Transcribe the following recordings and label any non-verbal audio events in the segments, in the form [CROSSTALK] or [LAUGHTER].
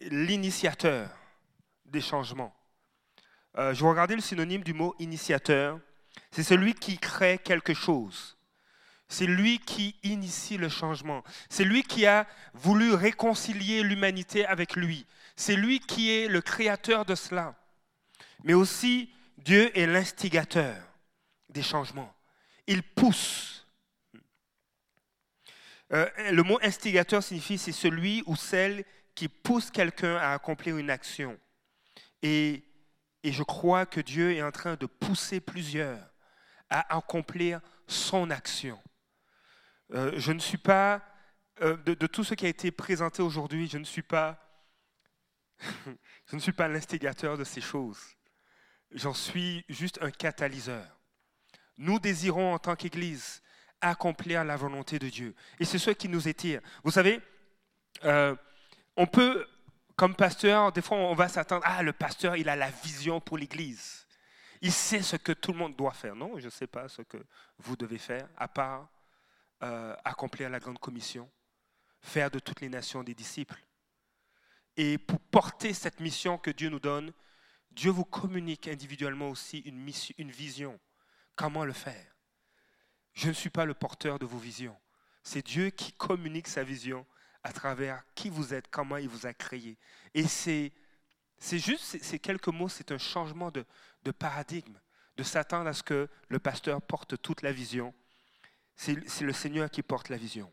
l'initiateur des changements. Euh, je vais regarder le synonyme du mot initiateur. C'est celui qui crée quelque chose. C'est lui qui initie le changement. C'est lui qui a voulu réconcilier l'humanité avec lui. C'est lui qui est le créateur de cela. Mais aussi, Dieu est l'instigateur des changements. Il pousse. Euh, le mot instigateur signifie c'est celui ou celle qui pousse quelqu'un à accomplir une action. Et, et je crois que Dieu est en train de pousser plusieurs à accomplir son action. Euh, je ne suis pas, euh, de, tout ce qui a été présenté aujourd'hui, je ne suis pas, [LAUGHS] pas l'instigateur de ces choses. J'en suis juste un catalyseur. Nous désirons en tant qu'Église accomplir la volonté de Dieu. Et c'est ce qui nous étire. Vous savez, euh, on peut, comme pasteur, des fois on va s'attendre, ah, le pasteur, il a la vision pour l'Église. Il sait ce que tout le monde doit faire. Non, je ne sais pas ce que vous devez faire, à part euh, accomplir la grande commission, faire de toutes les nations des disciples. Et pour porter cette mission que Dieu nous donne, Dieu vous communique individuellement aussi une, vision. Comment le faire? Je ne suis pas le porteur de vos visions. C'est Dieu qui communique sa vision à travers qui vous êtes, comment il vous a créé. Et c'est, juste ces quelques mots, c'est un changement de, de paradigme, de s'attendre à ce que le pasteur porte toute la vision c'est le Seigneur qui porte la vision.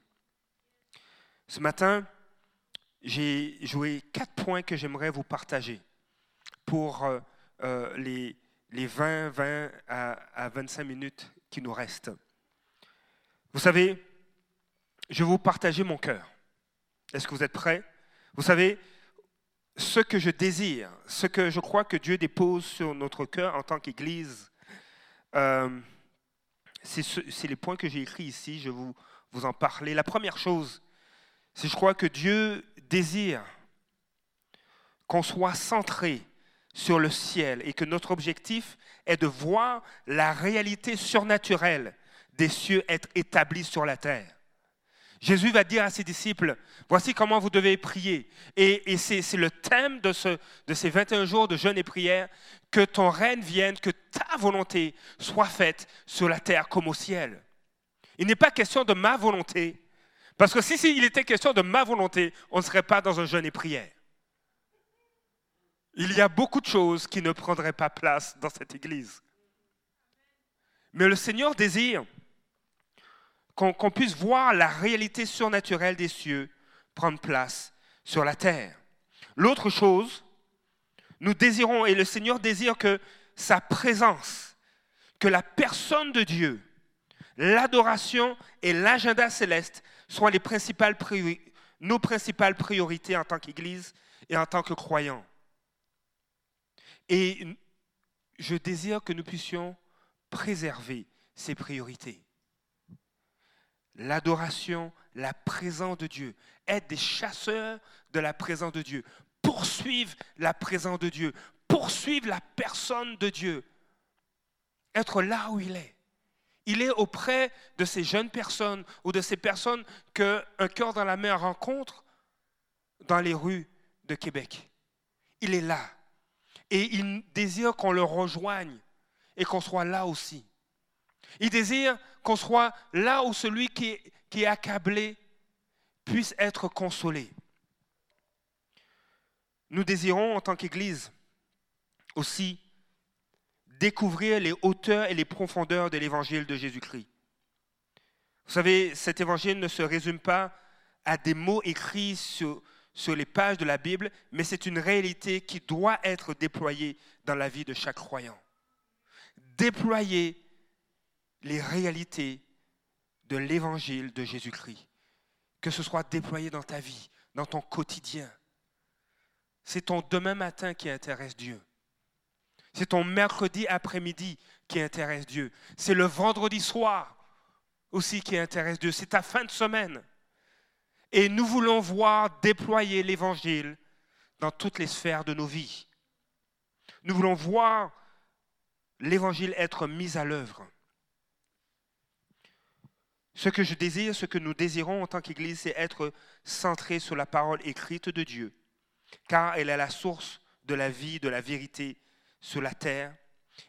Ce matin, j'ai joué quatre points que j'aimerais vous partager pour euh, euh, les, les 20, 20 à, à 25 minutes qui nous restent. Vous savez, je vais vous partager mon cœur. Est-ce que vous êtes prêts? Vous savez, ce que je désire, ce que je crois que Dieu dépose sur notre cœur en tant qu'Église, euh, c'est les points que j'ai écrits ici, je vais vous, vous en parler. La première chose, c'est je crois que Dieu désire qu'on soit centré sur le ciel et que notre objectif est de voir la réalité surnaturelle des cieux être établie sur la terre. Jésus va dire à ses disciples, voici comment vous devez prier. Et, c'est le thème de, ce, de ces 21 jours de jeûne et prière, que ton règne vienne, que ta volonté soit faite sur la terre comme au ciel. Il n'est pas question de ma volonté, parce que si, si il était question de ma volonté, on ne serait pas dans un jeûne et prière. Il y a beaucoup de choses qui ne prendraient pas place dans cette Église. Mais le Seigneur désire qu'on puisse voir la réalité surnaturelle des cieux prendre place sur la terre. L'autre chose, nous désirons, et le Seigneur désire que sa présence, que la personne de Dieu, l'adoration et l'agenda céleste soient les principales nos principales priorités en tant qu'Église et en tant que croyants. Et je désire que nous puissions préserver ces priorités l'adoration, la présence de Dieu, être des chasseurs de la présence de Dieu, poursuivre la présence de Dieu, poursuivre la personne de Dieu, être là où il est. Il est auprès de ces jeunes personnes ou de ces personnes qu'un cœur dans la main rencontre dans les rues de Québec. Il est là. Et il désire qu'on le rejoigne et qu'on soit là aussi. Il désire qu'on soit là où celui qui est, accablé puisse être consolé. Nous désirons en tant qu'Église aussi découvrir les hauteurs et les profondeurs de l'évangile de Jésus-Christ. Vous savez, cet évangile ne se résume pas à des mots écrits sur, sur les pages de la Bible, mais c'est une réalité qui doit être déployée dans la vie de chaque croyant. Déployée les réalités de l'évangile de Jésus-Christ. Que ce soit déployé dans ta vie, dans ton quotidien. C'est ton demain matin qui intéresse Dieu. C'est ton mercredi après-midi qui intéresse Dieu. C'est le vendredi soir aussi qui intéresse Dieu. C'est ta fin de semaine. Et nous voulons voir déployer l'évangile dans toutes les sphères de nos vies. Nous voulons voir l'évangile être mis à l'œuvre. Ce que je désire, ce que nous désirons en tant qu'Église, c'est être centré sur la parole écrite de Dieu car elle est la source de la vie, de la vérité sur la terre,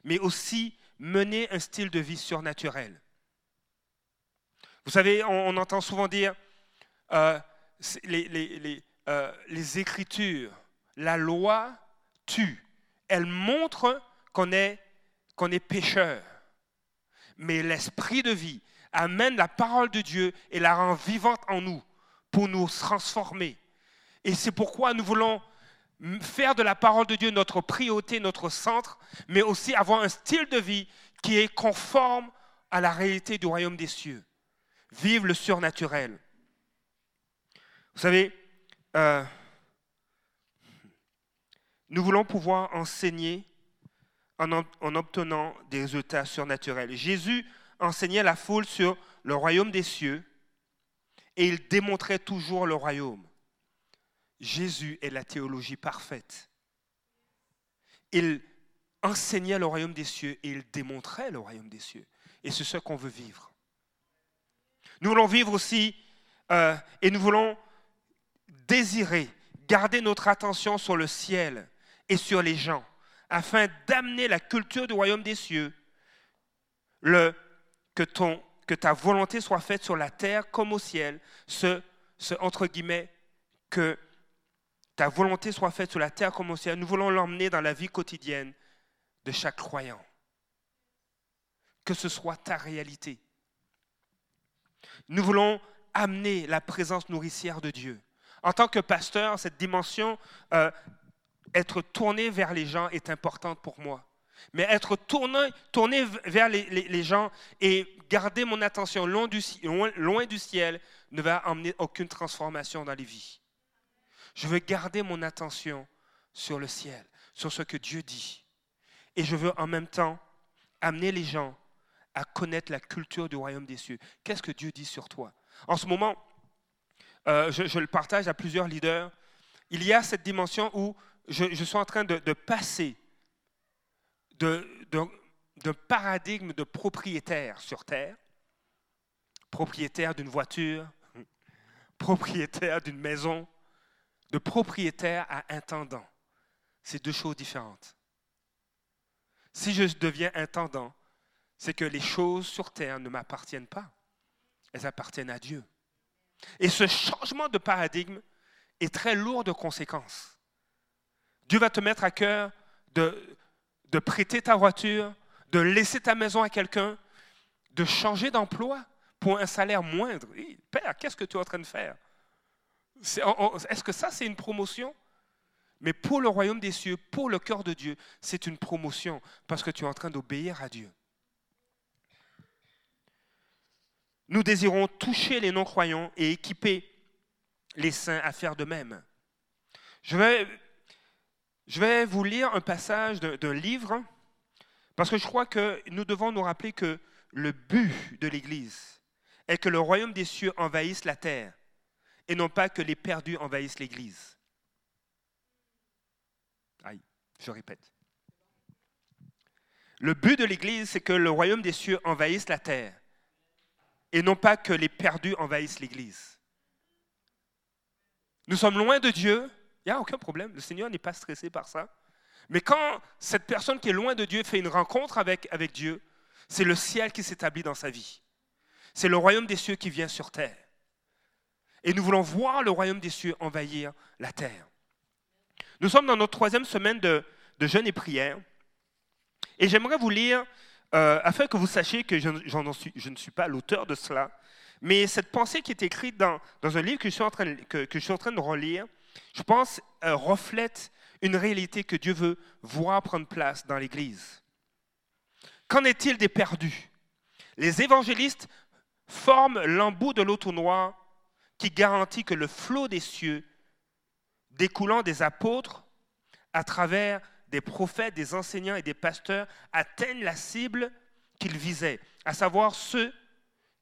mais aussi mener un style de vie surnaturel. Vous savez, on, entend souvent dire euh, les, euh, les, Écritures, la loi tue. Elle montre qu'on est, qu'on est pécheur. Mais l'esprit de vie amène la parole de Dieu et la rend vivante en nous pour nous transformer. Et c'est pourquoi nous voulons faire de la parole de Dieu notre priorité, notre centre, mais aussi avoir un style de vie qui est conforme à la réalité du royaume des cieux. Vive le surnaturel. Vous savez, euh, nous voulons pouvoir enseigner en, en, obtenant des résultats surnaturels. Jésus enseignait la foule sur le royaume des cieux et il démontrait toujours le royaume. Jésus est la théologie parfaite. Il enseignait le royaume des cieux et il démontrait le royaume des cieux. Et c'est ce qu'on veut vivre. Nous voulons vivre aussi euh, et nous voulons désirer garder notre attention sur le ciel et sur les gens afin d'amener la culture du royaume des cieux, le, que, ta volonté soit faite sur la terre comme au ciel, ce, ce entre guillemets, que ta volonté soit faite sur la terre comme au ciel. Nous voulons l'emmener dans la vie quotidienne de chaque croyant. Que ce soit ta réalité. Nous voulons amener la présence nourricière de Dieu. En tant que pasteur, cette dimension, euh, être tourné vers les gens est importante pour moi. Mais être tourné, tourné vers les, gens et garder mon attention loin du, loin du ciel ne va amener aucune transformation dans les vies. Je veux garder mon attention sur le ciel, sur ce que Dieu dit. Et je veux en même temps amener les gens à connaître la culture du royaume des cieux. Qu'est-ce que Dieu dit sur toi? En ce moment, euh, je, le partage à plusieurs leaders. Il y a cette dimension où je, suis en train de, passer d'un paradigme de propriétaire sur Terre, propriétaire d'une voiture, propriétaire d'une maison, de propriétaire à intendant. C'est deux choses différentes. Si je deviens intendant, c'est que les choses sur terre ne m'appartiennent pas. Elles appartiennent à Dieu. Et ce changement de paradigme est très lourd de conséquences. Dieu va te mettre à cœur de, de prêter ta voiture, de laisser ta maison à quelqu'un, de changer d'emploi pour un salaire moindre. Père, qu'est-ce que tu es en train de faire? Est-ce que ça, c'est une promotion? Mais pour le royaume des cieux, pour le cœur de Dieu, c'est une promotion parce que tu es en train d'obéir à Dieu. Nous désirons toucher les non-croyants et équiper les saints à faire de même. Je vais, je vais vous lire un passage d'un livre parce que je crois que nous devons nous rappeler que le but de l'Église est que le royaume des cieux envahisse la terre et non pas que les perdus envahissent l'Église. Aïe, je répète. Le but de l'Église, c'est que le royaume des cieux envahisse la terre et non pas que les perdus envahissent l'Église. Nous sommes loin de Dieu, il n'y a aucun problème, le Seigneur n'est pas stressé par ça. Mais quand cette personne qui est loin de Dieu fait une rencontre avec, avec Dieu, c'est le ciel qui s'établit dans sa vie. C'est le royaume des cieux qui vient sur terre. Et nous voulons voir le royaume des cieux envahir la terre. Nous sommes dans notre troisième semaine de, jeûne et prière. Et j'aimerais vous lire, euh, afin que vous sachiez que je, ne suis pas l'auteur de cela, mais cette pensée qui est écrite dans, un livre que je, suis en train, que, je suis en train de relire, je pense, euh, reflète une réalité que Dieu veut voir prendre place dans l'Église. Qu'en est-il des perdus? Les évangélistes forment l'embout de l'auto-noir qui garantit que le flot des cieux, découlant des apôtres, à travers des prophètes, des enseignants et des pasteurs, atteignent la cible qu'ils visaient, à savoir ceux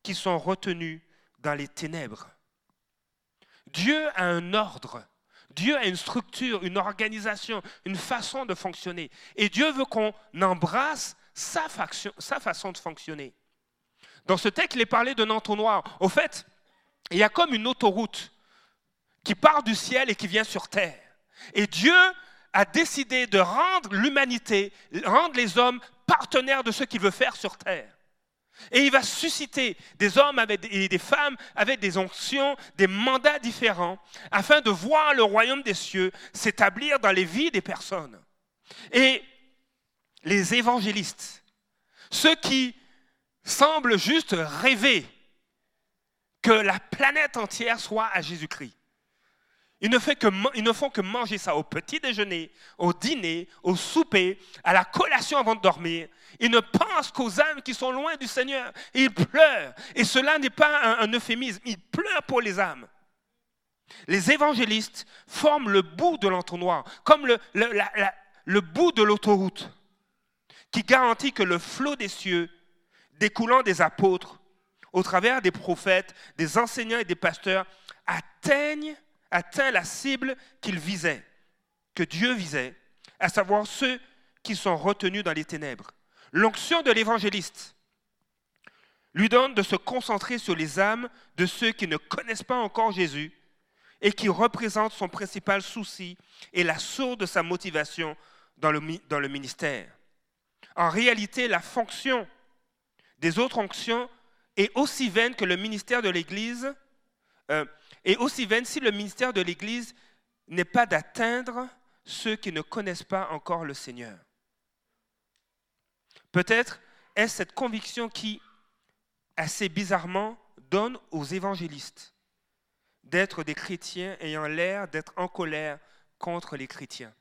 qui sont retenus dans les ténèbres. Dieu a un ordre, Dieu a une structure, une organisation, une façon de fonctionner. Et Dieu veut qu'on embrasse sa, façon de fonctionner. Dans ce texte, il est parlé d'un entonnoir. Au fait, il y a comme une autoroute qui part du ciel et qui vient sur terre. Et Dieu a décidé de rendre l'humanité, rendre les hommes partenaires de ce qu'il veut faire sur terre. Et il va susciter des hommes et des femmes avec des onctions, des mandats différents, afin de voir le royaume des cieux s'établir dans les vies des personnes. Et les évangélistes, ceux qui semblent juste rêver que la planète entière soit à Jésus-Christ. Ils ne, font que manger ça au petit déjeuner, au dîner, au souper, à la collation avant de dormir. Ils ne pensent qu'aux âmes qui sont loin du Seigneur. ils pleurent. Et cela n'est pas un, euphémisme. Ils pleurent pour les âmes. Les évangélistes forment le bout de l'entonnoir, comme le, bout de l'autoroute, qui garantit que le flot des cieux, découlant des apôtres, au travers des prophètes, des enseignants et des pasteurs, atteint la cible qu'il visait, que Dieu visait, à savoir ceux qui sont retenus dans les ténèbres. L'onction de l'évangéliste lui donne de se concentrer sur les âmes de ceux qui ne connaissent pas encore Jésus et qui représentent son principal souci et la source de sa motivation dans le, ministère. En réalité, la fonction des autres onctions est aussi vaine que le ministère de l'Église, euh, est aussi vaine si le ministère de l'Église n'est pas d'atteindre ceux qui ne connaissent pas encore le Seigneur. Peut-être est-ce cette conviction qui, assez bizarrement, donne aux évangélistes d'être des chrétiens ayant l'air d'être en colère contre les chrétiens.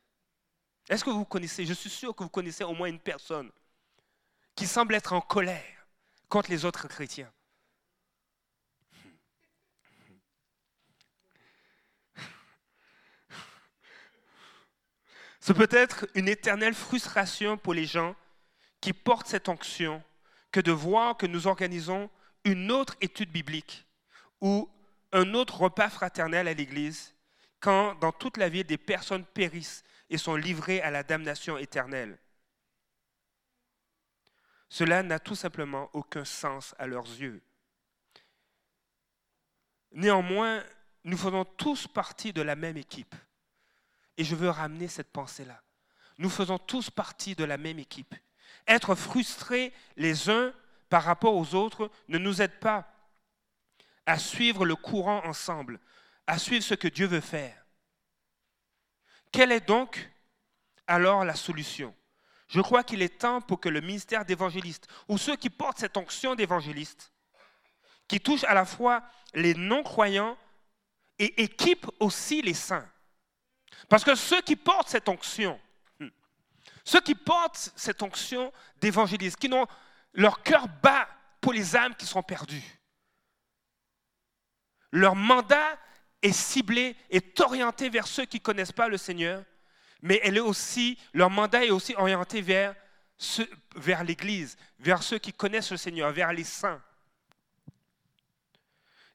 Est-ce que vous connaissez, je suis sûr que vous connaissez au moins une personne qui semble être en colère contre les autres chrétiens. C'est peut-être une éternelle frustration pour les gens qui portent cette onction que de voir que nous organisons une autre étude biblique ou un autre repas fraternel à l'Église quand dans toute la vie des personnes périssent et sont livrées à la damnation éternelle. Cela n'a tout simplement aucun sens à leurs yeux. Néanmoins, nous faisons tous partie de la même équipe. Et je veux ramener cette pensée-là. Nous faisons tous partie de la même équipe. Être frustrés les uns par rapport aux autres ne nous aide pas à suivre le courant ensemble, à suivre ce que Dieu veut faire. Quelle est donc alors la solution? Je crois qu'il est temps pour que le ministère d'évangéliste, ou ceux qui portent cette onction d'évangéliste, qui touche à la fois les non-croyants et équipe aussi les saints. Parce que ceux qui portent cette onction, ceux qui portent cette onction d'évangéliste, qui n'ont leur cœur bas pour les âmes qui sont perdues, leur mandat est ciblé, est orienté vers ceux qui ne connaissent pas le Seigneur mais elle est aussi, leur mandat est aussi orienté vers, vers l'Église, vers ceux qui connaissent le Seigneur, vers les saints.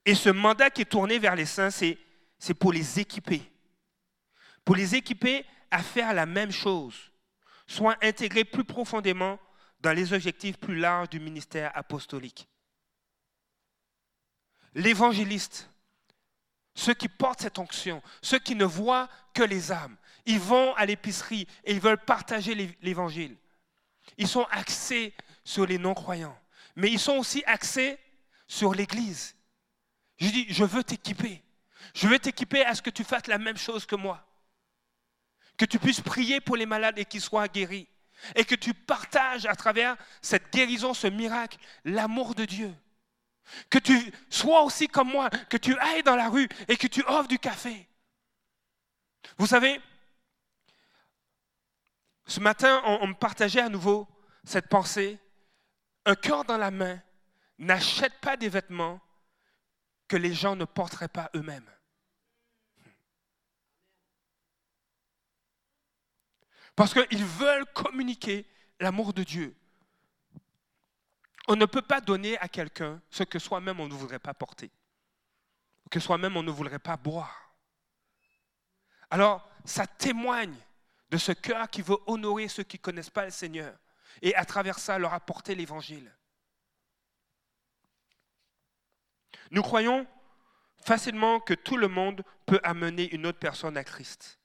Et ce mandat qui est tourné vers les saints, c'est, c'est pour les équiper. Pour les équiper à faire la même chose, soit intégrés plus profondément dans les objectifs plus larges du ministère apostolique. L'évangéliste, ceux qui portent cette onction, ceux qui ne voient que les âmes, ils vont à l'épicerie et ils veulent partager l'évangile. Ils sont axés sur les non-croyants, mais ils sont aussi axés sur l'Église. Je dis, je veux t'équiper. Je veux t'équiper à ce que tu fasses la même chose que moi. Que tu puisses prier pour les malades et qu'ils soient guéris. Et que tu partages à travers cette guérison, ce miracle, l'amour de Dieu. Que tu sois aussi comme moi, que tu ailles dans la rue et que tu offres du café. Vous savez, ce matin, on, me partageait à nouveau cette pensée. Un cœur dans la main n'achète pas des vêtements que les gens ne porteraient pas eux-mêmes. Parce qu'ils veulent communiquer l'amour de Dieu. On ne peut pas donner à quelqu'un ce que soi-même on ne voudrait pas porter, que soi-même on ne voudrait pas boire. Alors, ça témoigne de ce cœur qui veut honorer ceux qui ne connaissent pas le Seigneur et à travers ça leur apporter l'Évangile. Nous croyons facilement que tout le monde peut amener une autre personne à Christ.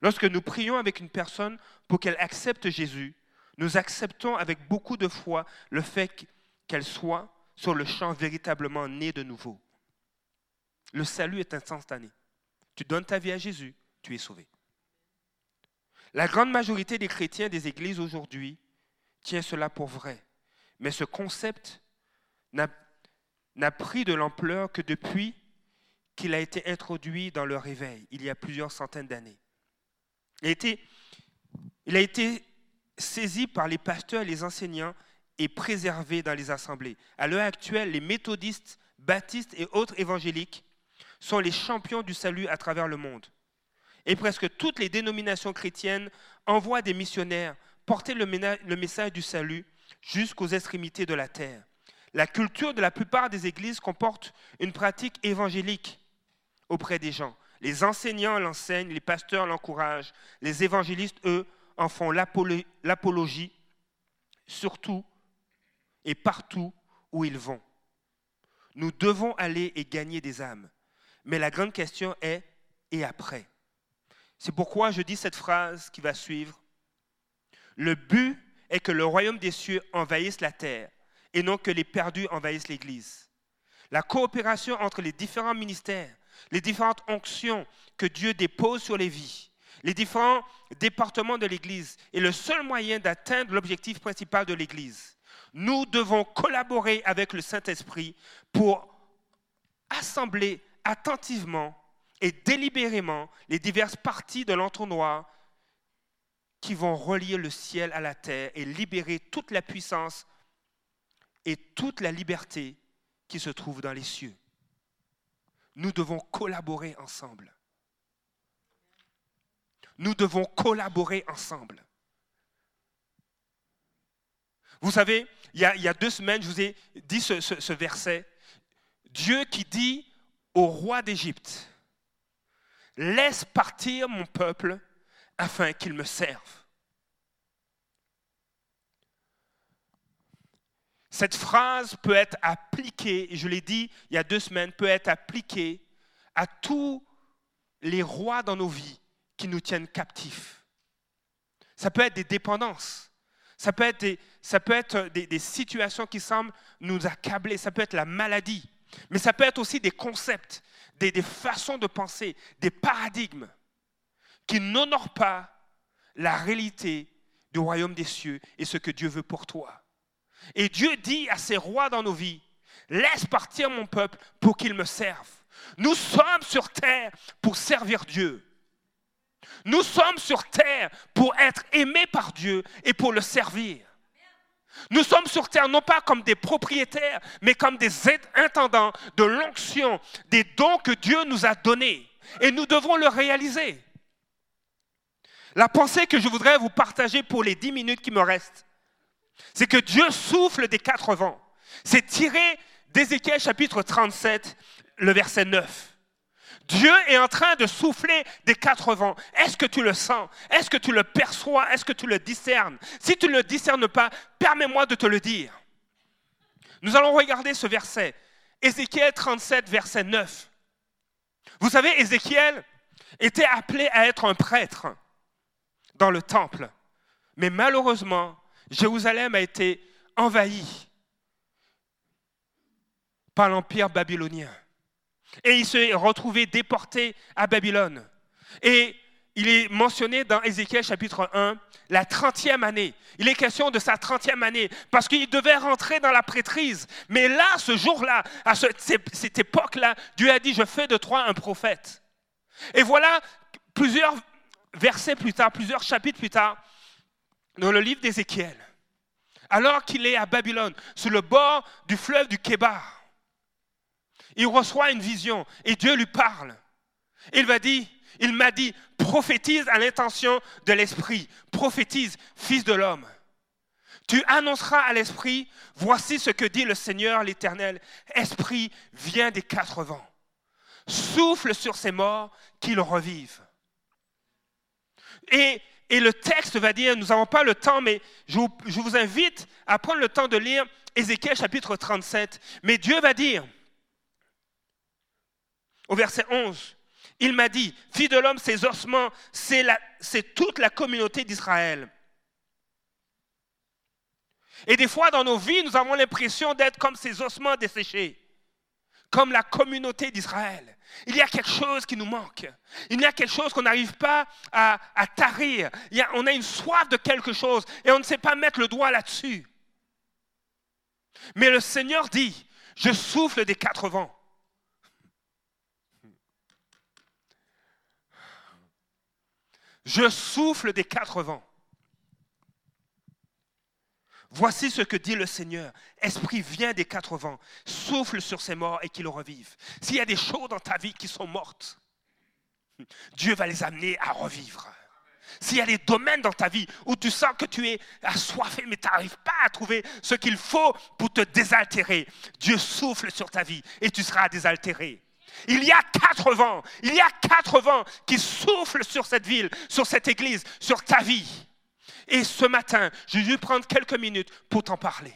Lorsque nous prions avec une personne pour qu'elle accepte Jésus, nous acceptons avec beaucoup de foi le fait qu'elle soit sur le champ véritablement née de nouveau. Le salut est instantané. Tu donnes ta vie à Jésus, tu es sauvé. La grande majorité des chrétiens des églises aujourd'hui tient cela pour vrai. Mais ce concept n'a pris de l'ampleur que depuis qu'il a été introduit dans le réveil, il y a plusieurs centaines d'années. Il, a été saisi par les pasteurs et les enseignants et préservé dans les assemblées. À l'heure actuelle, les méthodistes, baptistes et autres évangéliques sont les champions du salut à travers le monde. Et presque toutes les dénominations chrétiennes envoient des missionnaires porter le message du salut jusqu'aux extrémités de la terre. La culture de la plupart des églises comporte une pratique évangélique auprès des gens. Les enseignants l'enseignent, les pasteurs l'encouragent, les évangélistes, eux, en font l'apologie, surtout et partout où ils vont. Nous devons aller et gagner des âmes. Mais la grande question est, et après? C'est pourquoi je dis cette phrase qui va suivre. Le but est que le royaume des cieux envahisse la terre et non que les perdus envahissent l'Église. La coopération entre les différents ministères, les différentes onctions que Dieu dépose sur les vies, les différents départements de l'Église est le seul moyen d'atteindre l'objectif principal de l'Église. Nous devons collaborer avec le Saint-Esprit pour assembler attentivement et délibérément les diverses parties de l'entonnoir qui vont relier le ciel à la terre et libérer toute la puissance et toute la liberté qui se trouve dans les cieux. Nous devons collaborer ensemble. Nous devons collaborer ensemble. Vous savez, il y, a, deux semaines, je vous ai dit ce verset. Dieu qui dit au roi d'Égypte, laisse partir mon peuple afin qu'il me serve. Cette phrase peut être appliquée, je l'ai dit il y a deux semaines, peut être appliquée à tous les rois dans nos vies qui nous tiennent captifs. Ça peut être des dépendances, ça peut être des situations qui semblent nous accabler, ça peut être la maladie, mais ça peut être aussi des concepts, des, façons de penser, des paradigmes qui n'honorent pas la réalité du royaume des cieux et ce que Dieu veut pour toi. Et Dieu dit à ses rois dans nos vies, laisse partir mon peuple pour qu'il me serve. Nous sommes sur terre pour servir Dieu. Nous sommes sur terre pour être aimés par Dieu et pour le servir. Nous sommes sur terre non pas comme des propriétaires, mais comme des intendants de l'onction, des dons que Dieu nous a donnés. Et nous devons le réaliser. La pensée que je voudrais vous partager pour les dix minutes qui me restent, c'est que Dieu souffle des quatre vents. C'est tiré d'Ézéchiel chapitre 37, le verset 9. Dieu est en train de souffler des quatre vents. Est-ce que tu le sens? Est-ce que tu le perçois? Est-ce que tu le discernes? Si tu ne le discernes pas, permets-moi de te le dire. Nous allons regarder ce verset. Ézéchiel 37, verset 9. Vous savez, Ézéchiel était appelé à être un prêtre dans le temple. Mais malheureusement, Jérusalem a été envahie par l'empire babylonien. Et il s'est retrouvé déporté à Babylone. Et il est mentionné dans Ézéchiel chapitre 1, la 30e année. Il est question de sa 30e année, parce qu'il devait rentrer dans la prêtrise. Mais là, ce jour-là, à cette époque-là, Dieu a dit, je fais de toi un prophète. Et voilà, plusieurs versets plus tard, plusieurs chapitres plus tard, dans le livre d'Ézéchiel, alors qu'il est à Babylone, sur le bord du fleuve du Kébar, il reçoit une vision et Dieu lui parle. Il va dire, il m'a dit, prophétise à l'intention de l'Esprit, prophétise, fils de l'homme. Tu annonceras à l'Esprit, voici ce que dit le Seigneur l'Éternel. Esprit, viens des quatre vents. Souffle sur ces morts qu'ils revivent. Et, et, le texte va dire, nous n'avons pas le temps, mais je vous, invite à prendre le temps de lire Ézéchiel chapitre 37. Mais Dieu va dire, au verset 11. Il m'a dit, fille de l'homme, ces ossements, c'est toute la communauté d'Israël. Et des fois, dans nos vies, nous avons l'impression d'être comme ces ossements desséchés, comme la communauté d'Israël. Il y a quelque chose qui nous manque. Il y a quelque chose qu'on n'arrive pas à, tarir. on a une soif de quelque chose et on ne sait pas mettre le doigt là-dessus. Mais le Seigneur dit, je souffle des quatre vents. Je souffle des quatre vents. Voici ce que dit le Seigneur. Esprit, vient des quatre vents, souffle sur ces morts et qu'ils revivent. S'il y a des choses dans ta vie qui sont mortes, Dieu va les amener à revivre. S'il y a des domaines dans ta vie où tu sens que tu es assoiffé, mais tu n'arrives pas à trouver ce qu'il faut pour te désaltérer, Dieu souffle sur ta vie et tu seras désaltéré. Il y a quatre vents, il y a quatre vents qui soufflent sur cette ville, sur cette église, sur ta vie. Et ce matin, je vais prendre quelques minutes pour t'en parler.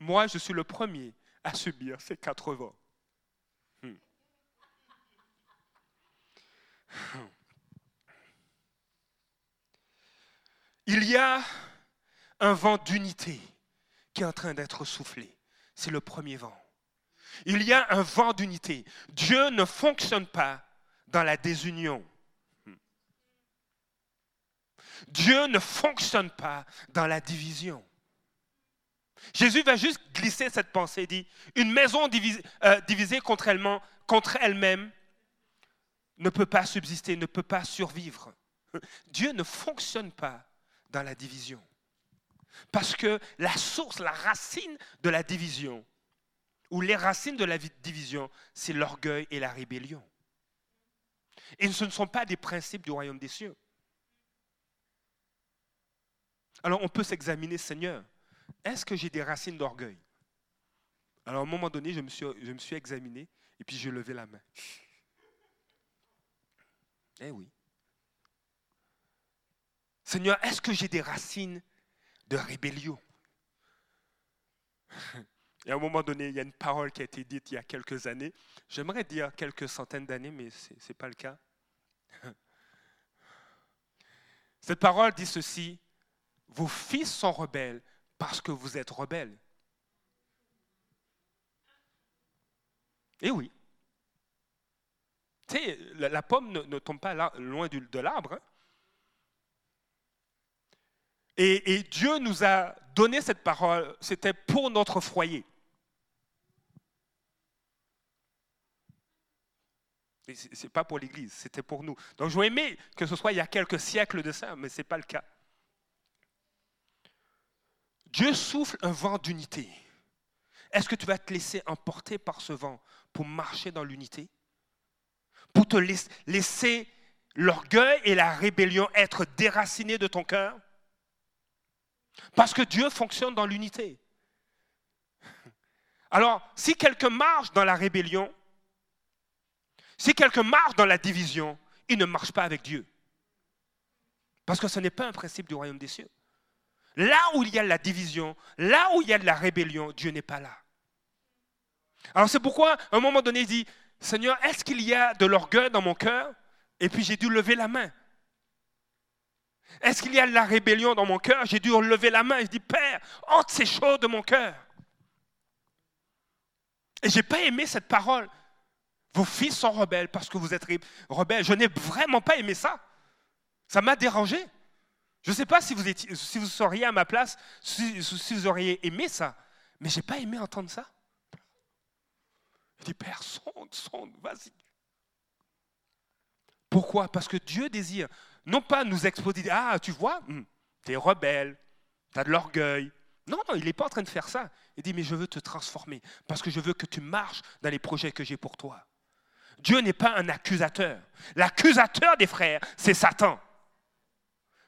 Moi, je suis le premier à subir ces quatre vents. Hmm. Il y a un vent d'unité qui est en train d'être soufflé. C'est le premier vent. Il y a un vent d'unité. Dieu ne fonctionne pas dans la désunion. Dieu ne fonctionne pas dans la division. Jésus va juste glisser cette pensée, dit, une maison euh, divisée, contre elle-même ne peut pas subsister, ne peut pas survivre. Dieu ne fonctionne pas dans la division. Parce que la source, la racine de la division, ou les racines de la division, c'est l'orgueil et la rébellion. Et ce ne sont pas des principes du royaume des cieux. Alors on peut s'examiner, Seigneur, est-ce que j'ai des racines d'orgueil? Alors à un moment donné, je me, suis, examiné et puis j'ai levé la main. Eh oui. Seigneur, est-ce que j'ai des racines de rébellion? Et à un moment donné, il y a une parole qui a été dite il y a quelques années. J'aimerais dire quelques centaines d'années, mais ce n'est pas le cas. Cette parole dit ceci, vos fils sont rebelles parce que vous êtes rebelles. Eh oui. Tu sais, la, pomme ne, tombe pas loin de l'arbre. Hein. Et, et, Dieu nous a donné cette parole, c'était pour notre foyer. Ce n'est pas pour l'Église, c'était pour nous. Donc j'aurais aimé que ce soit il y a quelques siècles de ça, mais ce n'est pas le cas. Dieu souffle un vent d'unité. Est-ce que tu vas te laisser emporter par ce vent pour marcher dans l'unité? Pour te laisser l'orgueil et la rébellion être déracinés de ton cœur? Parce que Dieu fonctionne dans l'unité. Alors, si quelqu'un marche dans la rébellion, si quelqu'un marche dans la division, il ne marche pas avec Dieu. Parce que ce n'est pas un principe du royaume des cieux. Là où il y a la division, là où il y a de la rébellion, Dieu n'est pas là. Alors c'est pourquoi, à un moment donné, il dit, Seigneur, est-ce qu'il y a de l'orgueil dans mon cœur? Et puis j'ai dû lever la main. Est-ce qu'il y a de la rébellion dans mon cœur? J'ai dû lever la main je dis, Père, ôte ces choses de mon cœur. Et je n'ai pas aimé cette parole. Vos fils sont rebelles parce que vous êtes rebelles. Je n'ai vraiment pas aimé ça. Ça m'a dérangé. Je ne sais pas si vous, seriez à ma place, si, vous auriez aimé ça, mais je n'ai pas aimé entendre ça. Il dit, Père, sonde, sonde, vas-y. Pourquoi? Parce que Dieu désire non pas nous exposer, ah, tu vois, hmm, tu es rebelle, tu as de l'orgueil. Non, non, il n'est pas en train de faire ça. Il dit, mais je veux te transformer parce que je veux que tu marches dans les projets que j'ai pour toi. Dieu n'est pas un accusateur. L'accusateur des frères, c'est Satan.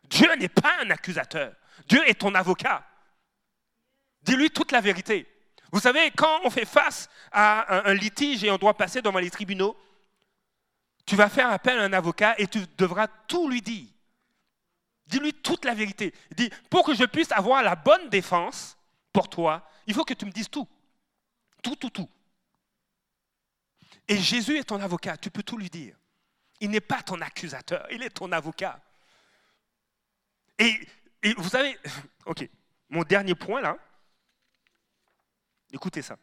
Dieu n'est pas un accusateur. Dieu est ton avocat. Dis-lui toute la vérité. Vous savez, quand on fait face à un, litige et on doit passer devant les tribunaux, tu vas faire appel à un avocat et tu devras tout lui dire. Dis-lui toute la vérité. Dis, pour que je puisse avoir la bonne défense pour toi, il faut que tu me dises tout. Tout, tout, tout. Et Jésus est ton avocat, tu peux tout lui dire. Il n'est pas ton accusateur, il est ton avocat. Et, vous savez, [LAUGHS] ok, mon dernier point là, écoutez ça.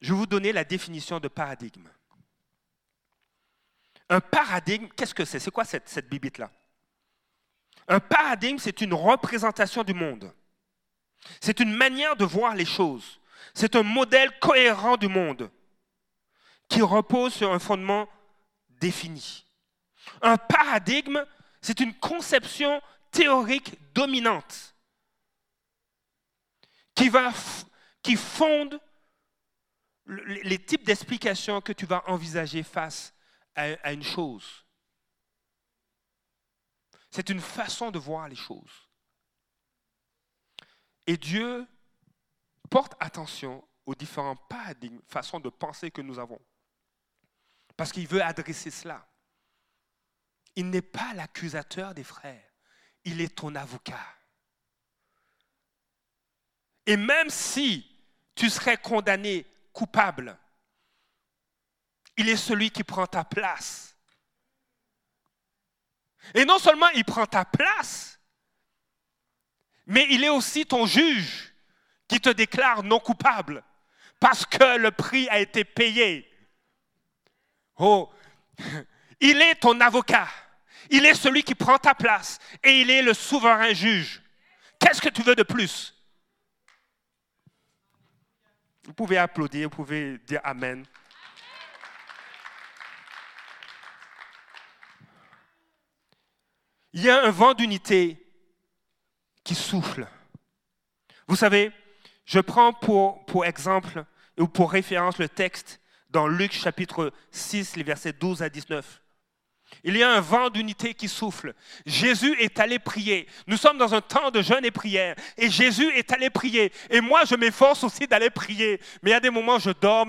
Je vais vous donner la définition de paradigme. Un paradigme, qu'est-ce que c'est? C'est quoi cette, cette bibite-là? Un paradigme, c'est une représentation du monde. C'est une manière de voir les choses. C'est un modèle cohérent du monde qui repose sur un fondement défini. Un paradigme, c'est une conception théorique dominante qui, va, fonde les types d'explications que tu vas envisager face à, une chose. C'est une façon de voir les choses. Et Dieu porte attention aux différents paradigmes, façons de penser que nous avons. Parce qu'il veut adresser cela. Il n'est pas l'accusateur des frères, il est ton avocat. Et même si tu serais condamné coupable, il est celui qui prend ta place. Et non seulement il prend ta place, mais il est aussi ton juge qui te déclare non coupable parce que le prix a été payé. Oh, [LAUGHS] il est ton avocat. Il est celui qui prend ta place et il est le souverain juge. Qu'est-ce que tu veux de plus? Vous pouvez applaudir, vous pouvez dire Amen. Il y a un vent d'unité qui souffle. Vous savez, je prends pour, exemple ou pour référence le texte dans Luc chapitre 6, les versets 12 à 19. Il y a un vent d'unité qui souffle. Jésus est allé prier. Nous sommes dans un temps de jeûne et prière. Et Jésus est allé prier. Et moi, je m'efforce aussi d'aller prier. Mais il y a des moments, je dors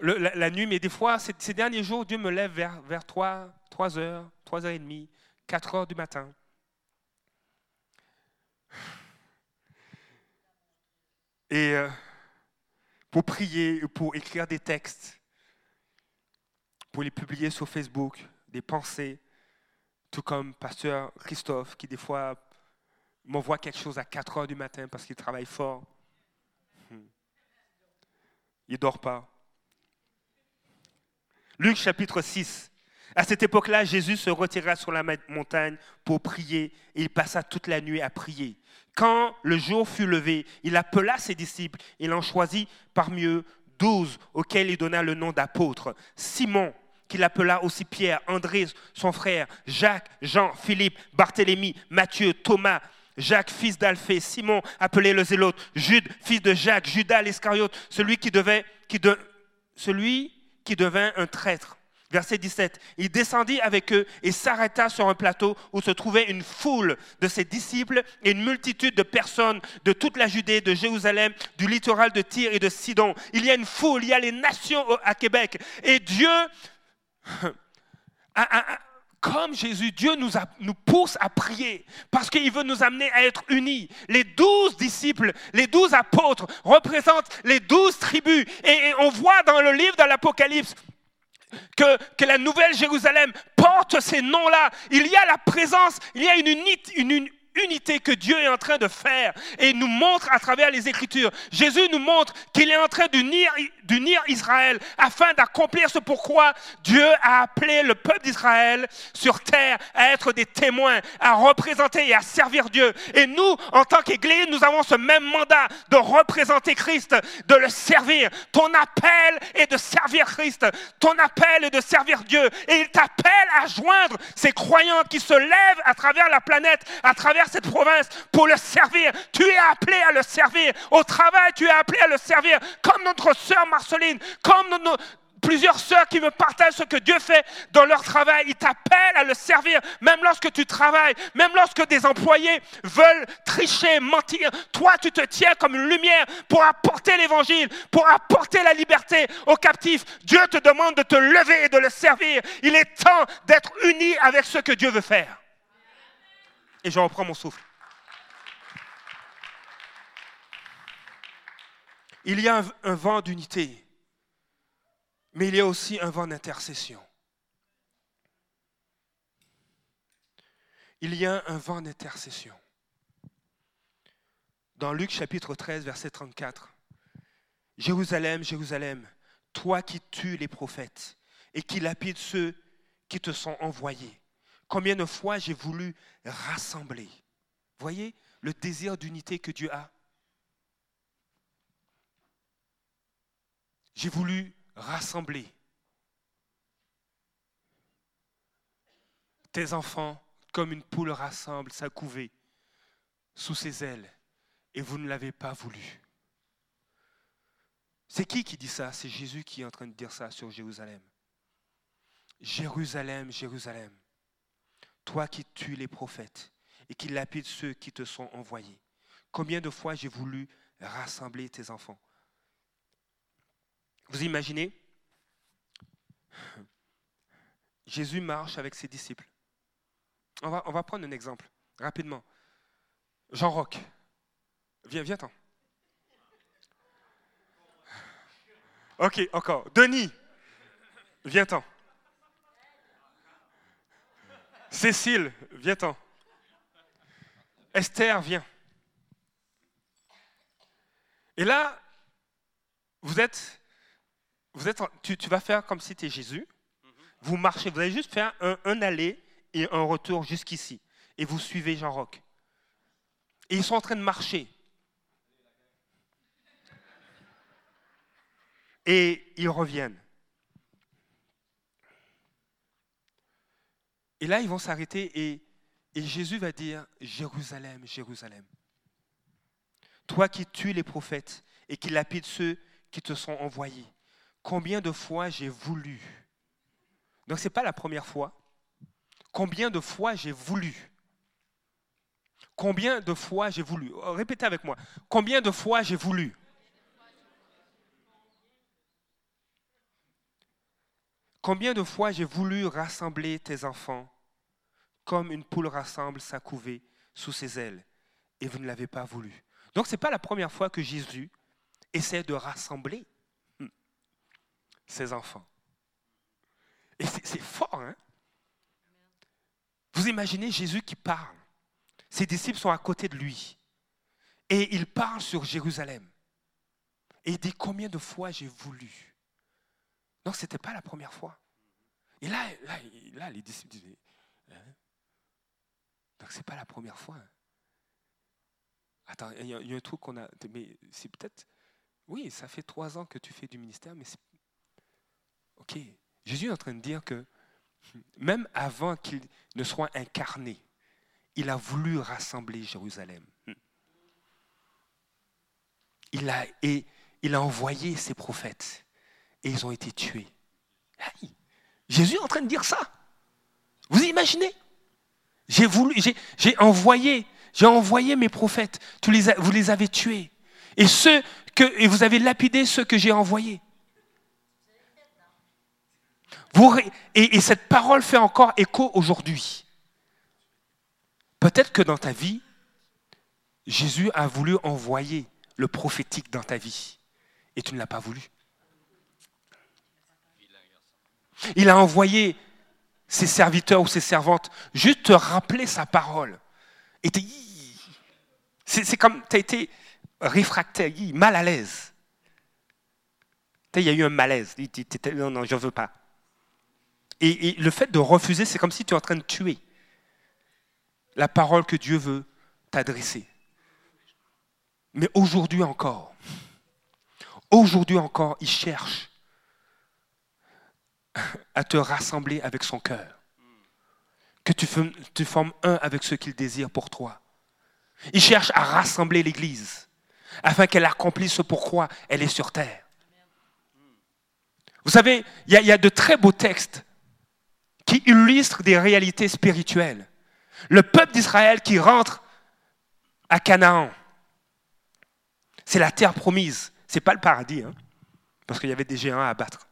la, nuit. Mais des fois, ces, derniers jours, Dieu me lève vers, vers 3, 3 heures, 3 heures et demie. 4 heures du matin. Et euh, pour prier, pour écrire des textes, pour les publier sur Facebook, des pensées, tout comme pasteur Christophe qui des fois m'envoie quelque chose à 4 heures du matin parce qu'il travaille fort. Hmm. Il dort pas. Luc chapitre 6, à cette époque-là, Jésus se retira sur la montagne pour prier et il passa toute la nuit à prier. Quand le jour fut levé, il appela ses disciples. Il en choisit parmi eux douze auxquels il donna le nom d'apôtres. Simon, qu'il appela aussi Pierre, André, son frère, Jacques, Jean, Philippe, Barthélemy, Matthieu, Thomas, Jacques, fils d'Alphée, Simon, appelé le Zélote, Jude, fils de Jacques, Judas l'Iscariote, celui qui devait, celui qui devint un traître. Verset 17. Il descendit avec eux et s'arrêta sur un plateau où se trouvait une foule de ses disciples et une multitude de personnes de toute la Judée, de Jérusalem, du littoral de Tyr et de Sidon. Il y a une foule, il y a les nations à Québec. Et Dieu, [LAUGHS] comme Jésus, Dieu nous, pousse à prier parce qu'il veut nous amener à être unis. Les douze disciples, les douze apôtres représentent les douze tribus. Et, on voit dans le livre de l'Apocalypse que, que, la nouvelle Jérusalem porte ces noms-là. Il y a la présence, il y a une, unité, une, unité que Dieu est en train de faire et nous montre à travers les Écritures. Jésus nous montre qu'il est en train d'unir, d'unir Israël afin d'accomplir ce pourquoi Dieu a appelé le peuple d'Israël sur terre à être des témoins, à représenter et à servir Dieu. Et nous, en tant qu'Église, nous avons ce même mandat de représenter Christ, de le servir. Ton appel est de servir Christ. Ton appel est de servir Dieu. Et il t'appelle à joindre ces croyants qui se lèvent à travers la planète, à travers cette province pour le servir. Tu es appelé à le servir. Au travail, tu es appelé à le servir. Comme notre sœur Marceline, comme plusieurs sœurs qui me partagent ce que Dieu fait dans leur travail. Ils t'appellent à le servir, même lorsque tu travailles, même lorsque des employés veulent tricher, mentir. Toi, tu te tiens comme une lumière pour apporter l'évangile, pour apporter la liberté aux captifs. Dieu te demande de te lever et de le servir. Il est temps d'être uni avec ce que Dieu veut faire et je reprends mon souffle. Il y a un, vent d'unité. Mais il y a aussi un vent d'intercession. Il y a un vent d'intercession. Dans Luc chapitre 13, verset 34, Jérusalem, Jérusalem, toi qui tues les prophètes et qui lapides ceux qui te sont envoyés. Combien de fois j'ai voulu rassembler. Voyez le désir d'unité que Dieu a. J'ai voulu rassembler tes enfants comme une poule rassemble sa couvée sous ses ailes, et vous ne l'avez pas voulu. C'est qui qui dit ça? C'est Jésus qui est en train de dire ça sur Jérusalem. Jérusalem, Jérusalem, toi qui tues les prophètes et qui lapides ceux qui te sont envoyés. Combien de fois j'ai voulu rassembler tes enfants? Vous imaginez? Jésus marche avec ses disciples. On va, prendre un exemple, rapidement. Jean Roch, viens, viens-t'en. Ok, encore. Denis, viens-t'en. Cécile, viens-t'en. Esther, viens. Et là, vous êtes, vous êtes, tu, vas faire comme si tu es Jésus. Vous marchez, vous allez juste faire un, un aller et un retour jusqu'ici. Et vous suivez Jean Roch. Et ils sont en train de marcher. Et ils reviennent. Et là, ils vont s'arrêter et, Jésus va dire, Jérusalem, Jérusalem, toi qui tues les prophètes et qui lapides ceux qui te sont envoyés, combien de fois j'ai voulu. Donc ce n'est pas la première fois. Combien de fois j'ai voulu. Combien de fois j'ai voulu. Répétez avec moi. Combien de fois j'ai voulu. Combien de fois j'ai voulu rassembler tes enfants comme une poule rassemble sa couvée sous ses ailes et vous ne l'avez pas voulu. Donc ce n'est pas la première fois que Jésus essaie de rassembler ses enfants. Et c'est fort, hein Vous imaginez Jésus qui parle. Ses disciples sont à côté de lui. Et il parle sur Jérusalem. Et il dit combien de fois j'ai voulu. Donc, ce n'était pas la première fois. Et là, là, les disciples disaient, hein? donc ce n'est pas la première fois. Attends, il y, a un truc qu'on a, mais c'est peut-être, oui, ça fait trois ans que tu fais du ministère, mais c'est, Jésus est en train de dire que même avant qu'il ne soit incarné, il a voulu rassembler Jérusalem. Il a, envoyé ses prophètes et ils ont été tués. Jésus est en train de dire ça. Vous imaginez? J'ai envoyé, j'ai envoyé mes prophètes. vous les avez tués. Et ceux que et vous avez lapidé ceux que j'ai envoyés. Et cette parole fait encore écho aujourd'hui. Peut-être que dans ta vie, Jésus a voulu envoyer le prophétique dans ta vie et tu ne l'as pas voulu. Il a envoyé ses serviteurs ou ses servantes juste te rappeler sa parole. Et c'est comme tu as été réfractaire, mal à l'aise. Il y a eu un malaise. Non, non, je ne veux pas. Et, le fait de refuser, c'est comme si tu es en train de tuer la parole que Dieu veut t'adresser. Mais aujourd'hui encore, aujourd'hui encore, il cherche à te rassembler avec son cœur. Que tu formes un avec ce qu'il désire pour toi. Il cherche à rassembler l'Église afin qu'elle accomplisse ce pourquoi elle est sur terre. Vous savez, il y, a de très beaux textes qui illustrent des réalités spirituelles. Le peuple d'Israël qui rentre à Canaan, c'est la terre promise. Ce n'est pas le paradis, hein, parce qu'il y avait des géants à abattre.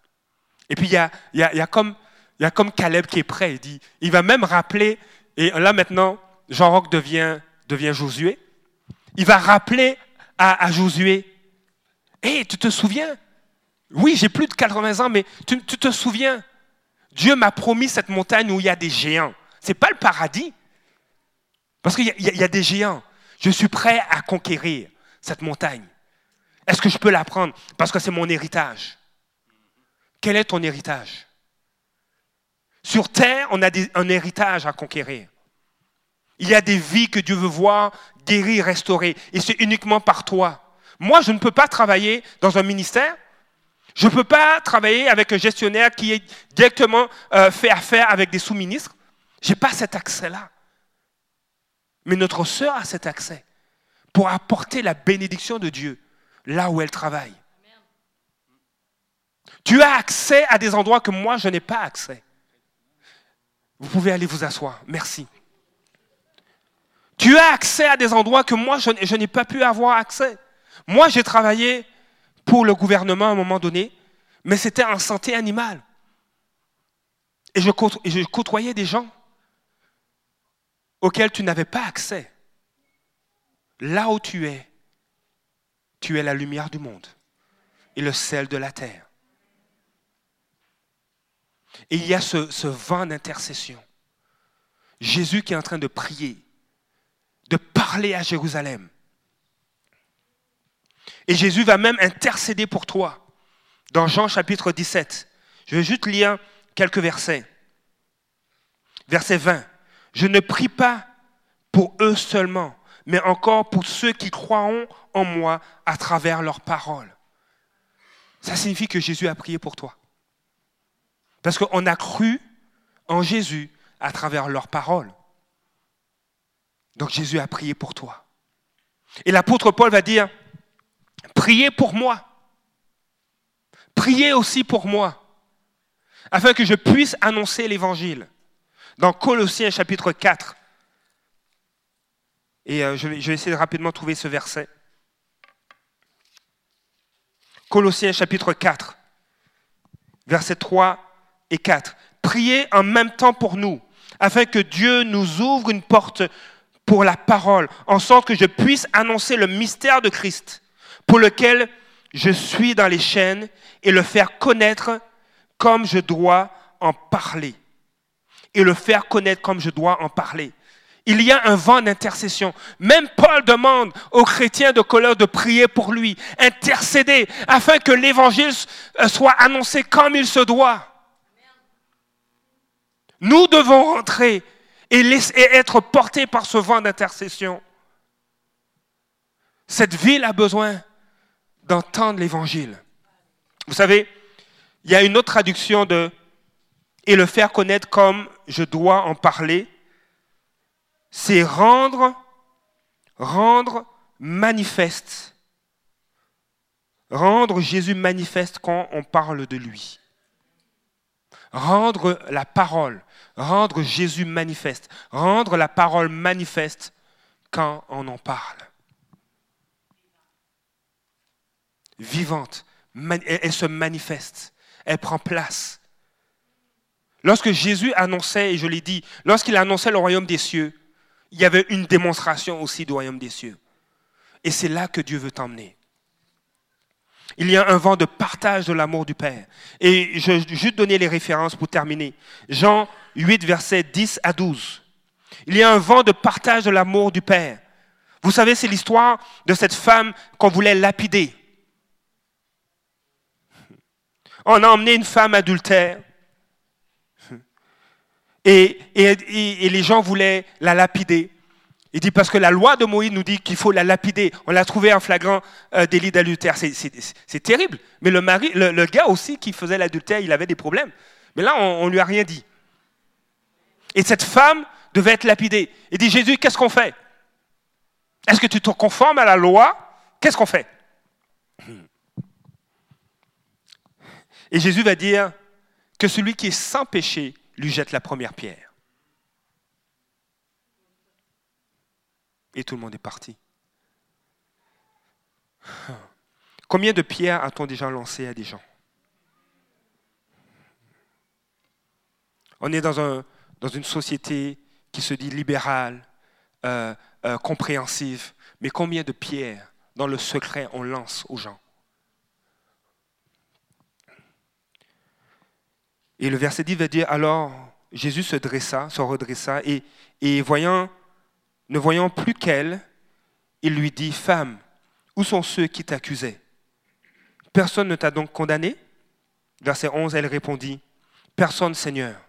Et puis il y a, comme, Caleb qui est prêt. Il, va même rappeler, et là maintenant, Jean-Roch devient, Josué. Il va rappeler à, à Josué, hé, tu te souviens? Oui, j'ai plus de 80 ans, mais tu, te souviens, Dieu m'a promis cette montagne où il y a des géants. Ce n'est pas le paradis. Parce qu'il y, a des géants. Je suis prêt à conquérir cette montagne. Est-ce que je peux la prendre? Parce que c'est mon héritage. Quel est ton héritage? Sur terre, on a un héritage à conquérir. Il y a des vies que Dieu veut voir guérir, restaurer. Et c'est uniquement par toi. Moi, je ne peux pas travailler dans un ministère. Je ne peux pas travailler avec un gestionnaire qui est directement euh, fait affaire avec des sous-ministres. Je n'ai pas cet accès-là. Mais notre sœur a cet accès pour apporter la bénédiction de Dieu là où elle travaille. Tu as accès à des endroits que moi, je n'ai pas accès. Vous pouvez aller vous asseoir. Merci. Tu as accès à des endroits que moi, je, n'ai pas pu avoir accès. Moi, j'ai travaillé pour le gouvernement à un moment donné, mais c'était en santé animale. Et je, côtoyais des gens auxquels tu n'avais pas accès. Là où tu es, tu es la lumière du monde et le sel de la terre. Et il y a ce, ce vent d'intercession. Jésus qui est en train de prier, de parler à Jérusalem. Et Jésus va même intercéder pour toi. Dans Jean chapitre 17, je vais juste lire quelques versets. Verset 20. Je ne prie pas pour eux seulement, mais encore pour ceux qui croiront en moi à travers leurs paroles. Ça signifie que Jésus a prié pour toi. Parce qu'on a cru en Jésus à travers leurs paroles. Donc Jésus a prié pour toi. Et l'apôtre Paul va dire, priez pour moi. Priez aussi pour moi, afin que je puisse annoncer l'évangile. Dans Colossiens chapitre 4, et euh, je vais, essayer de rapidement trouver ce verset. Colossiens chapitre 4, versets 3 et 4. Priez en même temps pour nous, afin que Dieu nous ouvre une porte pour la parole, en sorte que je puisse annoncer le mystère de Christ, pour lequel je suis dans les chaînes, et le faire connaître comme je dois en parler. Et le faire connaître comme je dois en parler. Il y a un vent d'intercession. Même Paul demande aux chrétiens de couleur de prier pour lui, intercéder, afin que l'évangile euh, soit annoncé comme il se doit. Nous devons rentrer et, être portés par ce vent d'intercession. Cette ville a besoin d'entendre l'évangile. Vous savez, il y a une autre traduction de et le faire connaître comme je dois en parler c'est rendre, rendre manifeste. Rendre Jésus manifeste quand on parle de lui. Rendre la parole, rendre Jésus manifeste, rendre la parole manifeste quand on en parle. Vivante, elle se manifeste, elle prend place. Lorsque Jésus annonçait, et je l'ai dit, lorsqu'il annonçait le royaume des cieux, il y avait une démonstration aussi du royaume des cieux. Et c'est là que Dieu veut t'emmener. Il y a un vent de partage de l'amour du Père. Et je vais juste donner les références pour terminer. Jean 8, versets 10 à 12. Il y a un vent de partage de l'amour du Père. Vous savez, c'est l'histoire de cette femme qu'on voulait lapider. On a emmené une femme adultère [LAUGHS] et, les gens voulaient la lapider. Il dit parce que la loi de Moïse nous dit qu'il faut la lapider. On l'a trouvé en flagrant euh, délit d'adultère. C'est terrible. Mais le, mari, le, gars aussi qui faisait l'adultère, il avait des problèmes. Mais là, on, ne lui a rien dit. Et cette femme devait être lapidée. Il dit Jésus, qu'est-ce qu'on fait? Est-ce que tu te conformes à la loi? Qu'est-ce qu'on fait? Et Jésus va dire que celui qui est sans péché lui jette la première pierre. Et tout le monde est parti. Combien de pierres a-t-on déjà lancées à des gens? On est dans, un, dans, une société qui se dit libérale, euh, euh, compréhensive, mais combien de pierres dans le secret on lance aux gens? Et le verset 10 va dire, alors Jésus se dressa, se redressa, et, voyant, ne voyant plus qu'elle, il lui dit, Femme, où sont ceux qui t'accusaient? Personne ne t'a donc condamné? Verset 11, elle répondit, Personne, Seigneur.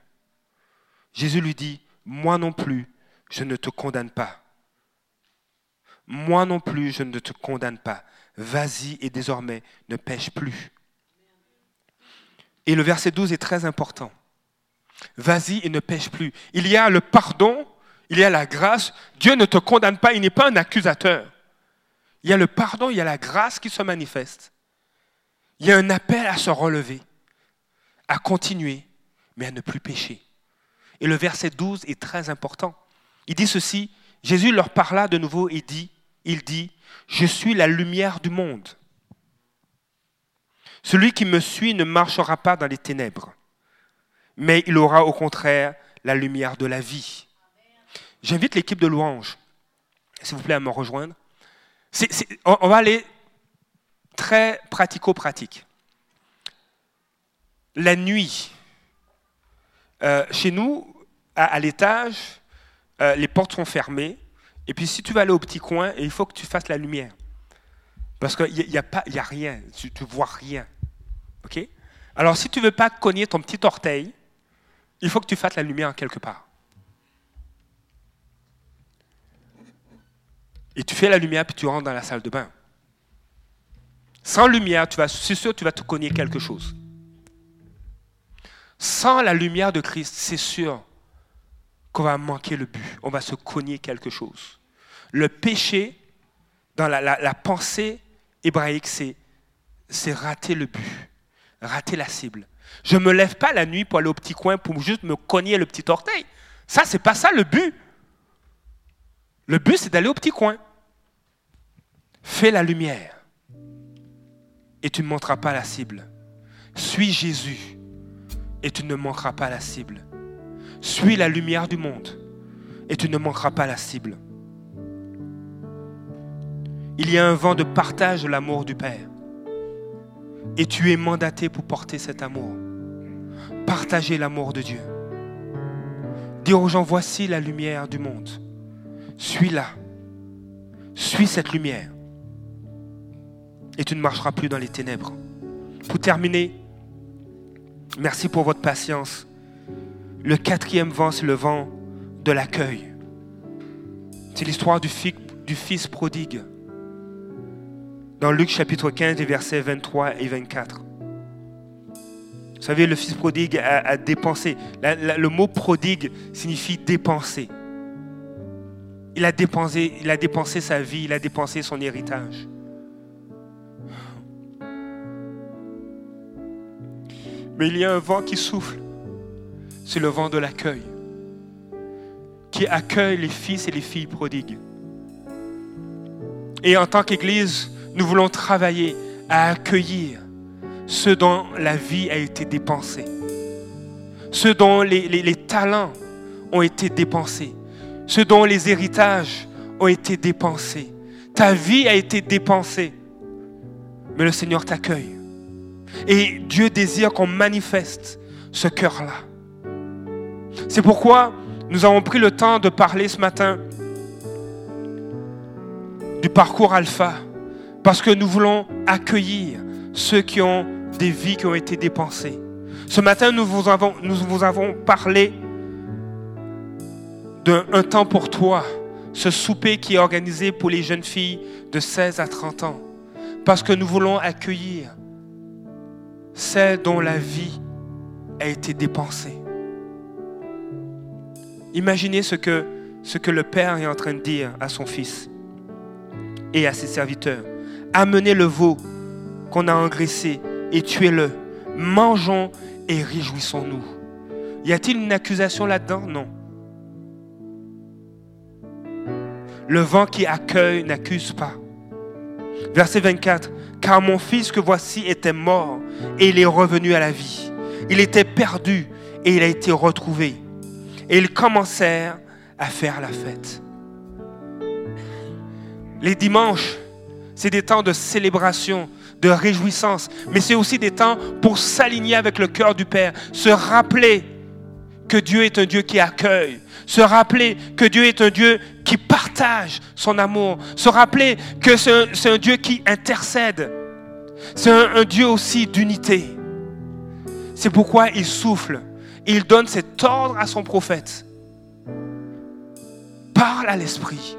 Jésus lui dit, Moi non plus, je ne te condamne pas. Moi non plus, je ne te condamne pas. Vas-y et désormais ne pêche plus. Et le verset 12 est très important. Vas-y et ne pêche plus. Il y a le pardon, il y a la grâce. Dieu ne te condamne pas, il n'est pas un accusateur. Il y a le pardon, il y a la grâce qui se manifeste. Il y a un appel à se relever, à continuer, mais à ne plus pécher. Et le verset 12 est très important. Il dit ceci, Jésus leur parla de nouveau et dit, il dit, je suis la lumière du monde. Celui qui me suit ne marchera pas dans les ténèbres, mais il aura au contraire la lumière de la vie. J'invite l'équipe de louange, s'il vous plaît, à me rejoindre. on va aller très pratico-pratique. La nuit, euh, chez nous, à, l'étage, euh, les portes sont fermées. Et puis si tu vas aller au petit coin, il faut que tu fasses la lumière. Parce qu'il n'y a, a, a rien, tu ne vois rien. Alors, si tu ne veux pas cogner ton petit orteil, il faut que tu fasses la lumière quelque part. Et tu fais la lumière, puis tu rentres dans la salle de bain. Sans lumière, tu c'est sûr, tu vas te cogner quelque chose. Sans la lumière de Christ, c'est sûr qu'on va manquer le but. On va se cogner quelque chose. Le péché, dans la, pensée hébraïque, c'est rater le but rater la cible. Je ne me lève pas la nuit pour aller au petit coin pour juste me cogner le petit orteil. Ça, c'est pas ça le but. Le but, c'est d'aller au petit coin. Fais la lumière et tu ne monteras pas la cible. Suis Jésus et tu ne manqueras pas la cible. Suis la lumière du monde et tu ne manqueras pas la cible. Il y a un vent de partage de l'amour du Père. Et tu es mandaté pour porter cet amour. Partager l'amour de Dieu. Dire aux gens, voici la lumière du monde. Suis-la. Suis cette lumière. Et tu ne marcheras plus dans les ténèbres. Pour terminer, merci pour votre patience. Le quatrième vent, c'est le vent de l'accueil. C'est l'histoire du, fils prodigue dans Luc chapitre 15, versets 23 et 24. Vous savez, le fils prodigue a, dépensé. le mot prodigue signifie dépenser. Il a dépensé, il a dépensé sa vie, il a dépensé son héritage. Mais il y a un vent qui souffle. C'est le vent de l'accueil. Qui accueille les fils et les filles prodigues. Et en tant qu'Église, nous voulons travailler à accueillir ceux dont la vie a été dépensée, ceux dont les, talents ont été dépensés, ceux dont les héritages ont été dépensés. Ta vie a été dépensée, mais le Seigneur t'accueille. Et Dieu désire qu'on manifeste ce cœur-là. C'est pourquoi nous avons pris le temps de parler ce matin du parcours alpha parce que nous voulons accueillir ceux qui ont des vies qui ont été dépensées. Ce matin, nous vous avons, parlé d'un temps pour toi, ce souper qui est organisé pour les jeunes filles de 16 à 30 ans. Parce que nous voulons accueillir celles dont la vie a été dépensée. Imaginez ce que, ce que le Père est en train de dire à son Fils et à ses serviteurs. Amenez le veau qu'on a engraissé et tuez-le. Mangeons et réjouissons-nous. Y a-t-il une accusation là-dedans? Non. Le vent qui accueille n'accuse pas. Verset 24. Car mon fils que voici était mort et il est revenu à la vie. Il était perdu et il a été retrouvé. Et ils commencèrent à faire la fête. Les dimanches, c'est des temps de célébration. de réjouissance, mais c'est aussi des temps pour s'aligner avec le cœur du Père, se rappeler que Dieu est un Dieu qui accueille, se rappeler que Dieu est un Dieu qui partage son amour, se rappeler que c'est un, Dieu qui intercède, c'est un, Dieu aussi d'unité. C'est pourquoi il souffle il donne cet ordre à son prophète. Parle à l'Esprit.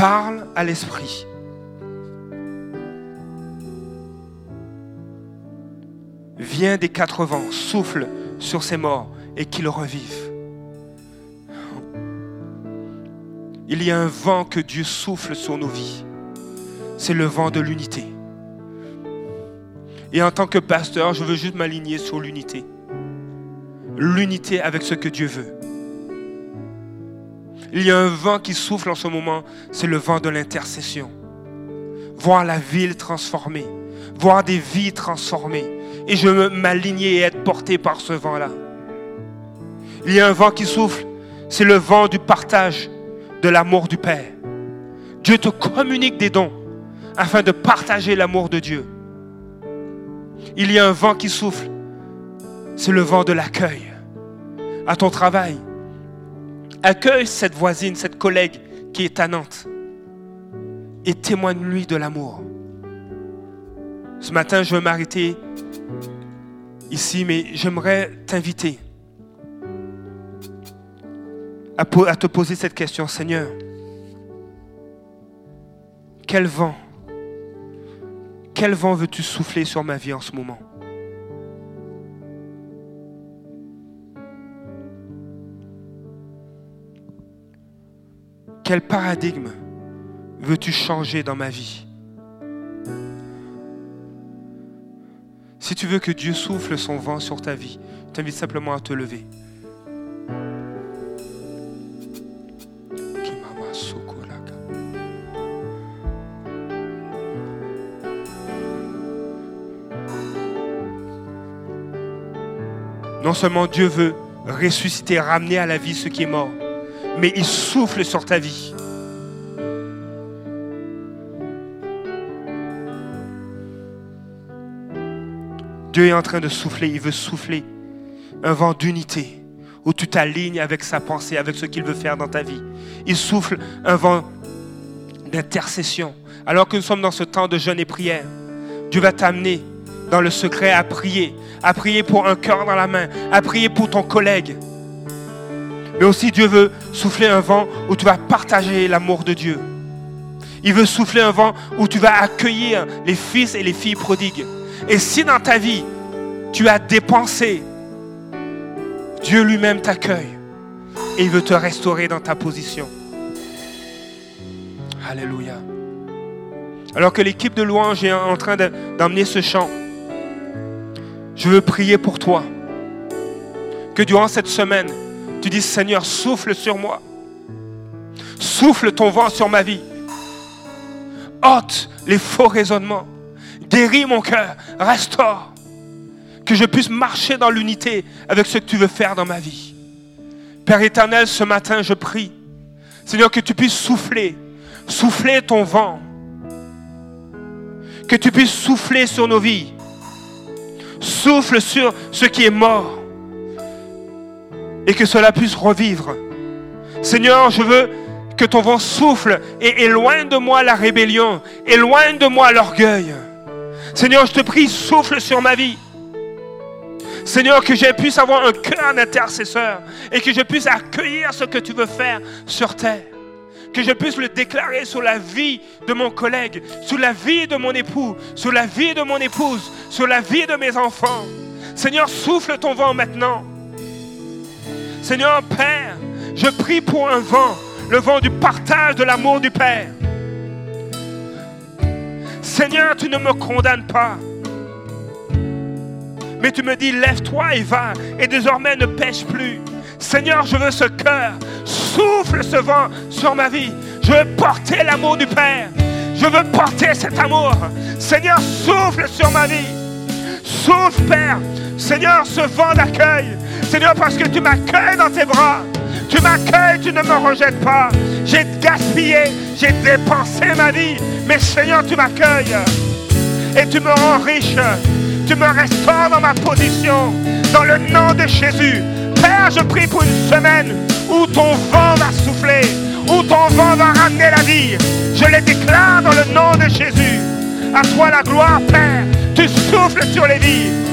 Parle à l'Esprit. Viens des quatre vents, souffle sur ces morts et qu'ils revivent. Il y a un vent que Dieu souffle sur nos vies. C'est le vent de l'unité. Et en tant que pasteur, je veux juste m'aligner sur l'unité. L'unité avec ce que Dieu veut. Il y a un vent qui souffle en ce moment, c'est le vent de l'intercession. Voir la ville transformée, voir des vies transformées. Et je veux m'aligner et être porté par ce vent-là. Il y a un vent qui souffle, c'est le vent du partage de l'amour du Père. Dieu te communique des dons afin de partager l'amour de Dieu. Il y a un vent qui souffle, c'est le vent de l'accueil. À ton travail, accueille cette voisine, cette collègue qui est tannante et témoigne-lui de l'amour. Ce matin, je veux m'arrêter ici, mais j'aimerais t'inviter à, te poser cette question, Seigneur. Quel vent, quel vent veux-tu souffler sur ma vie en ce moment? Quel paradigme veux-tu changer dans ma vie? Si tu veux que Dieu souffle son vent sur ta vie, je t'invite simplement à te lever. Non seulement Dieu veut ressusciter, ramener à la vie ce qui est mort, mais il souffle sur ta vie. Dieu est en train de souffler, il veut souffler un vent d'unité où tu t'alignes avec sa pensée, avec ce qu'il veut faire dans ta vie. Il souffle un vent d'intercession. Alors que nous sommes dans ce temps de jeûne et prière, Dieu va t'amener dans le secret à prier, à prier pour un cœur dans la main, à prier pour ton collègue, mais aussi Dieu veut souffler un vent où tu vas partager l'amour de Dieu. Il veut souffler un vent où tu vas accueillir les fils et les filles prodigues. Et si dans ta vie, tu as dépensé, Dieu lui-même t'accueille et il veut te restaurer dans ta position. Alléluia. Alors que l'équipe de louange est en train d'emmener ce chant, je veux prier pour toi. Que durant cette semaine, tu dis, Seigneur, souffle sur moi. Souffle ton vent sur ma vie. ôte les faux raisonnements. Guéris mon cœur. Restaure. Que je puisse marcher dans l'unité avec ce que tu veux faire dans ma vie. Père éternel, ce matin, je prie. Seigneur, que tu puisses souffler. Souffler ton vent. Que tu puisses souffler sur nos vies. Souffle sur ce qui est mort et que cela puisse revivre. Seigneur, je veux que ton vent souffle et éloigne de moi la rébellion, éloigne de moi l'orgueil. Seigneur, je te prie, souffle sur ma vie. Seigneur, que je puisse avoir un cœur d'intercesseur et que je puisse accueillir ce que tu veux faire sur terre. Que je puisse le déclarer sur la vie de mon collègue, sur la vie de mon époux, sur la vie de mon épouse, sur la vie de mes enfants. Seigneur, souffle ton vent maintenant. Seigneur Père, je prie pour un vent, le vent du partage de l'amour du Père. Seigneur, tu ne me condamnes pas. Mais tu me dis, lève-toi et va, et désormais ne pêche plus. Seigneur, je veux ce cœur. Souffle ce vent sur ma vie. Je veux porter l'amour du Père. Je veux porter cet amour. Seigneur, souffle sur ma vie. Souffle, Père. Seigneur, ce vent d'accueil. Seigneur, parce que tu m'accueilles dans tes bras. Tu m'accueilles, tu ne me rejettes pas. J'ai gaspillé, j'ai dépensé ma vie. Mais Seigneur, tu m'accueilles et tu me rends riche. Tu me restaures dans ma position. Dans le nom de Jésus. Père, je prie pour une semaine où ton vent va souffler, où ton vent va ramener la vie. Je les déclare dans le nom de Jésus. À toi la gloire, Père. Tu souffles sur les vies.